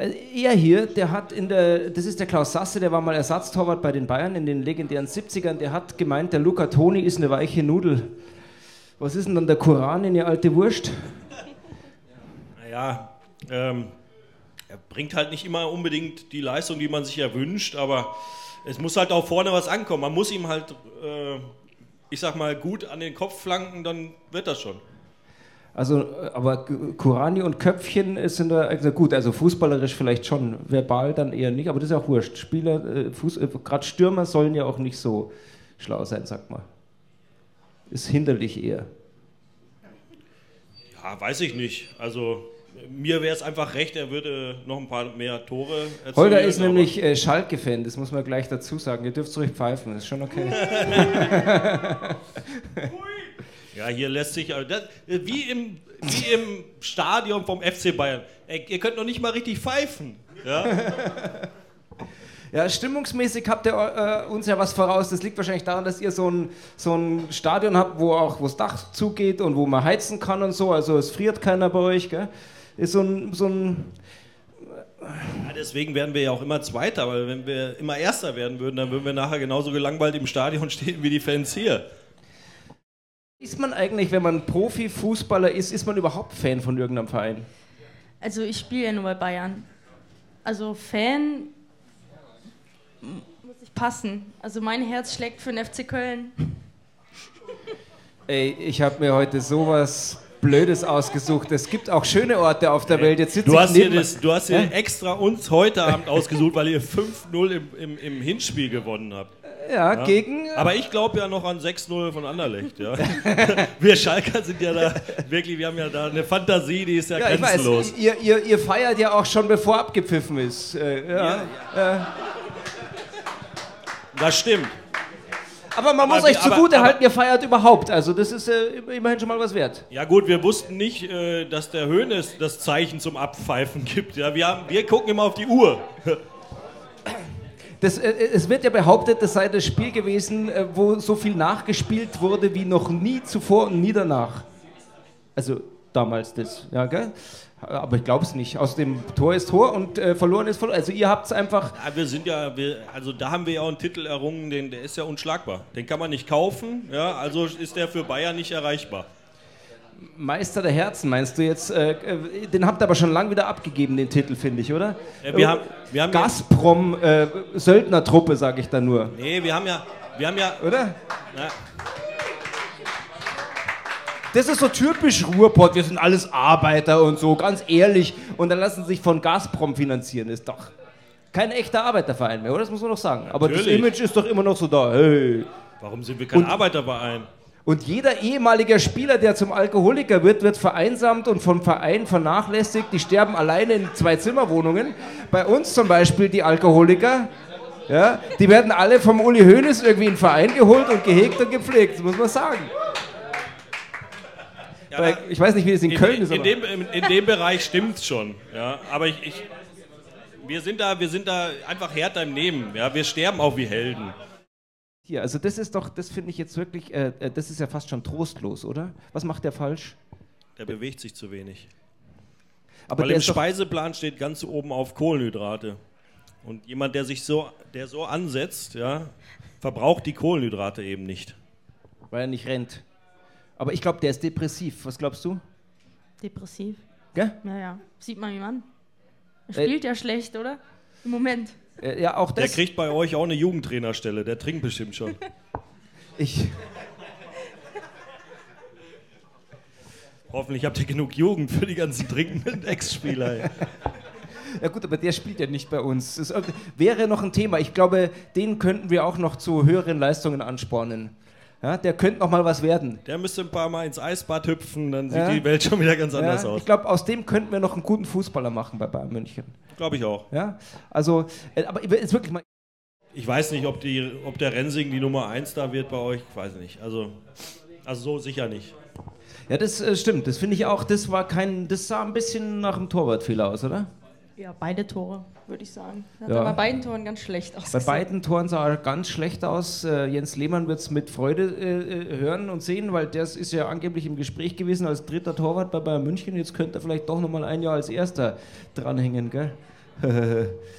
Äh, er hier, der hat in der, das ist der Klaus Sasse, der war mal Ersatztorwart bei den Bayern in den legendären 70ern, der hat gemeint, der Luca Toni ist eine weiche Nudel. Was ist denn dann der Koran in ihr alte Wurst? Naja, ähm, er bringt halt nicht immer unbedingt die Leistung, die man sich erwünscht, aber es muss halt auch vorne was ankommen. Man muss ihm halt, äh, ich sag mal, gut an den Kopf flanken, dann wird das schon. Also, aber Kurani und Köpfchen sind da also gut, also fußballerisch vielleicht schon, verbal dann eher nicht, aber das ist auch wurscht. Spieler, äh, äh, gerade Stürmer sollen ja auch nicht so schlau sein, sagt man. Ist hinderlich eher. Ja, weiß ich nicht. Also mir wäre es einfach recht, er würde noch ein paar mehr Tore erzielen. Holger ist nämlich äh, Schalke-Fan, das muss man gleich dazu sagen. Ihr dürft ruhig pfeifen, das ist schon okay. Ja, hier lässt sich, das, wie, im, wie im Stadion vom FC Bayern. Ey, ihr könnt noch nicht mal richtig pfeifen. Ja, ja stimmungsmäßig habt ihr äh, uns ja was voraus. Das liegt wahrscheinlich daran, dass ihr so ein, so ein Stadion habt, wo auch das Dach zugeht und wo man heizen kann und so. Also es friert keiner bei euch. Gell? Ist so ein, so ein ja, deswegen werden wir ja auch immer Zweiter, weil wenn wir immer Erster werden würden, dann würden wir nachher genauso gelangweilt im Stadion stehen wie die Fans hier. Ist man eigentlich, wenn man Profifußballer ist, ist man überhaupt Fan von irgendeinem Verein? Also ich spiele ja nur bei Bayern. Also Fan muss ich passen. Also mein Herz schlägt für den FC Köln. Ey, ich habe mir heute sowas Blödes ausgesucht. Es gibt auch schöne Orte auf der Welt. Jetzt du, hast dir das, du hast dir extra uns heute Abend ausgesucht, weil ihr 5-0 im, im, im Hinspiel gewonnen habt. Ja, ja, gegen. Aber ich glaube ja noch an 6-0 von Anderlecht. Ja. wir Schalker sind ja da wirklich, wir haben ja da eine Fantasie, die ist ja, ja grenzenlos. Weiß, ihr, ihr, ihr, feiert ja auch schon bevor abgepfiffen ist. Äh, ja, ja. Das stimmt. Aber man aber muss euch zugute halten, ihr feiert überhaupt. Also das ist äh, immerhin schon mal was wert. Ja gut, wir wussten nicht, äh, dass der Höhnes das Zeichen zum Abpfeifen gibt. Ja, wir, haben, wir gucken immer auf die Uhr. Das, äh, es wird ja behauptet, das sei das Spiel gewesen, äh, wo so viel nachgespielt wurde wie noch nie zuvor und nie danach. Also damals das, ja, gell? Aber ich glaube es nicht. Aus dem Tor ist Tor und äh, verloren ist verloren. Also ihr habt es einfach. Ja, wir sind ja, wir, also da haben wir ja auch einen Titel errungen, den, der ist ja unschlagbar. Den kann man nicht kaufen, ja, also ist der für Bayern nicht erreichbar. Meister der Herzen, meinst du jetzt? Äh, äh, den habt ihr aber schon lange wieder abgegeben, den Titel, finde ich, oder? Ja, wir haben, wir haben Gazprom, äh, Söldnertruppe, sage ich da nur. Nee, wir haben ja. Wir haben ja oder? Na. Das ist so typisch Ruhrpott, wir sind alles Arbeiter und so, ganz ehrlich. Und dann lassen sie sich von Gazprom finanzieren, ist doch kein echter Arbeiterverein mehr, oder? Das muss man doch sagen. Aber Natürlich. das Image ist doch immer noch so da. Hey. Warum sind wir kein und, Arbeiterverein? Und jeder ehemalige Spieler, der zum Alkoholiker wird, wird vereinsamt und vom Verein vernachlässigt. Die sterben alleine in zwei Zimmerwohnungen. Bei uns zum Beispiel die Alkoholiker, ja, die werden alle vom Uli Hoeneß irgendwie in den Verein geholt und gehegt und gepflegt, das muss man sagen. Ja, ich weiß nicht, wie das in, in Köln ist. In dem, in dem Bereich stimmt es schon. Ja, aber ich, ich, wir, sind da, wir sind da einfach härter im Nehmen. Ja, wir sterben auch wie Helden. Hier, also das ist doch, das finde ich jetzt wirklich, äh, äh, das ist ja fast schon trostlos, oder? Was macht der falsch? Der bewegt sich zu wenig. Aber Weil im Speiseplan steht ganz oben auf Kohlenhydrate. Und jemand, der sich so, der so ansetzt, ja, verbraucht die Kohlenhydrate eben nicht. Weil er nicht rennt. Aber ich glaube, der ist depressiv. Was glaubst du? Depressiv? Gell? Naja, sieht man ihm an. Er äh, spielt äh, ja schlecht, oder? Im Moment. Äh, ja, auch das. Der kriegt bei euch auch eine Jugendtrainerstelle, der trinkt bestimmt schon. ich. Hoffentlich habt ihr genug Jugend für die ganzen trinkenden Ex-Spieler. Ja gut, aber der spielt ja nicht bei uns. Das wäre noch ein Thema. Ich glaube, den könnten wir auch noch zu höheren Leistungen anspornen. Ja, der könnte noch mal was werden. Der müsste ein paar Mal ins Eisbad hüpfen, dann sieht ja. die Welt schon wieder ganz anders ja, aus. Ich glaube, aus dem könnten wir noch einen guten Fußballer machen bei Bayern München. Glaube ich auch. Ja, also, äh, aber jetzt wirklich mal. Ich weiß nicht, ob, die, ob der Rensing die Nummer 1 da wird bei euch. Ich weiß nicht. Also, also so sicher nicht. Ja, das äh, stimmt. Das finde ich auch. Das war kein. Das sah ein bisschen nach einem Torwartfehler aus, oder? Ja, beide Tore, würde ich sagen. Hat ja. bei beiden Toren ganz schlecht aus. Bei beiden Toren sah er ganz schlecht aus. Äh, Jens Lehmann wird es mit Freude äh, hören und sehen, weil der ist ja angeblich im Gespräch gewesen als dritter Torwart bei Bayern München. Jetzt könnte er vielleicht doch nochmal ein Jahr als erster dranhängen, gell?